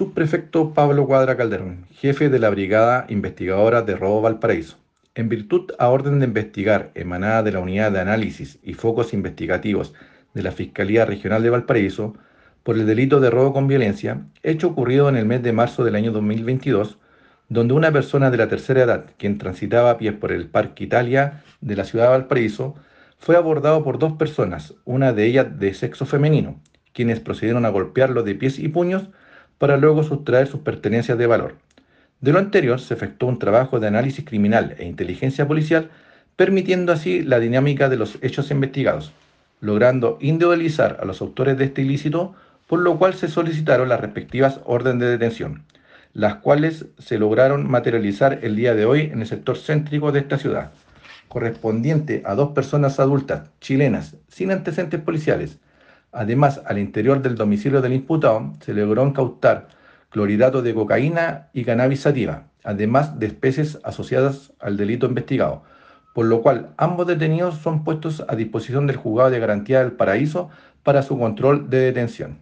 Subprefecto Pablo Cuadra Calderón, jefe de la Brigada Investigadora de Robo Valparaíso. En virtud a orden de investigar emanada de la Unidad de Análisis y Focos Investigativos de la Fiscalía Regional de Valparaíso por el delito de robo con violencia, hecho ocurrido en el mes de marzo del año 2022, donde una persona de la tercera edad, quien transitaba a pie por el Parque Italia de la ciudad de Valparaíso, fue abordado por dos personas, una de ellas de sexo femenino, quienes procedieron a golpearlo de pies y puños para luego sustraer sus pertenencias de valor. De lo anterior, se efectuó un trabajo de análisis criminal e inteligencia policial, permitiendo así la dinámica de los hechos investigados, logrando individualizar a los autores de este ilícito, por lo cual se solicitaron las respectivas órdenes de detención, las cuales se lograron materializar el día de hoy en el sector céntrico de esta ciudad, correspondiente a dos personas adultas chilenas sin antecedentes policiales, Además, al interior del domicilio del imputado se logró incautar clorhidrato de cocaína y cannabis sativa, además de especies asociadas al delito investigado, por lo cual ambos detenidos son puestos a disposición del juzgado de garantía del paraíso para su control de detención.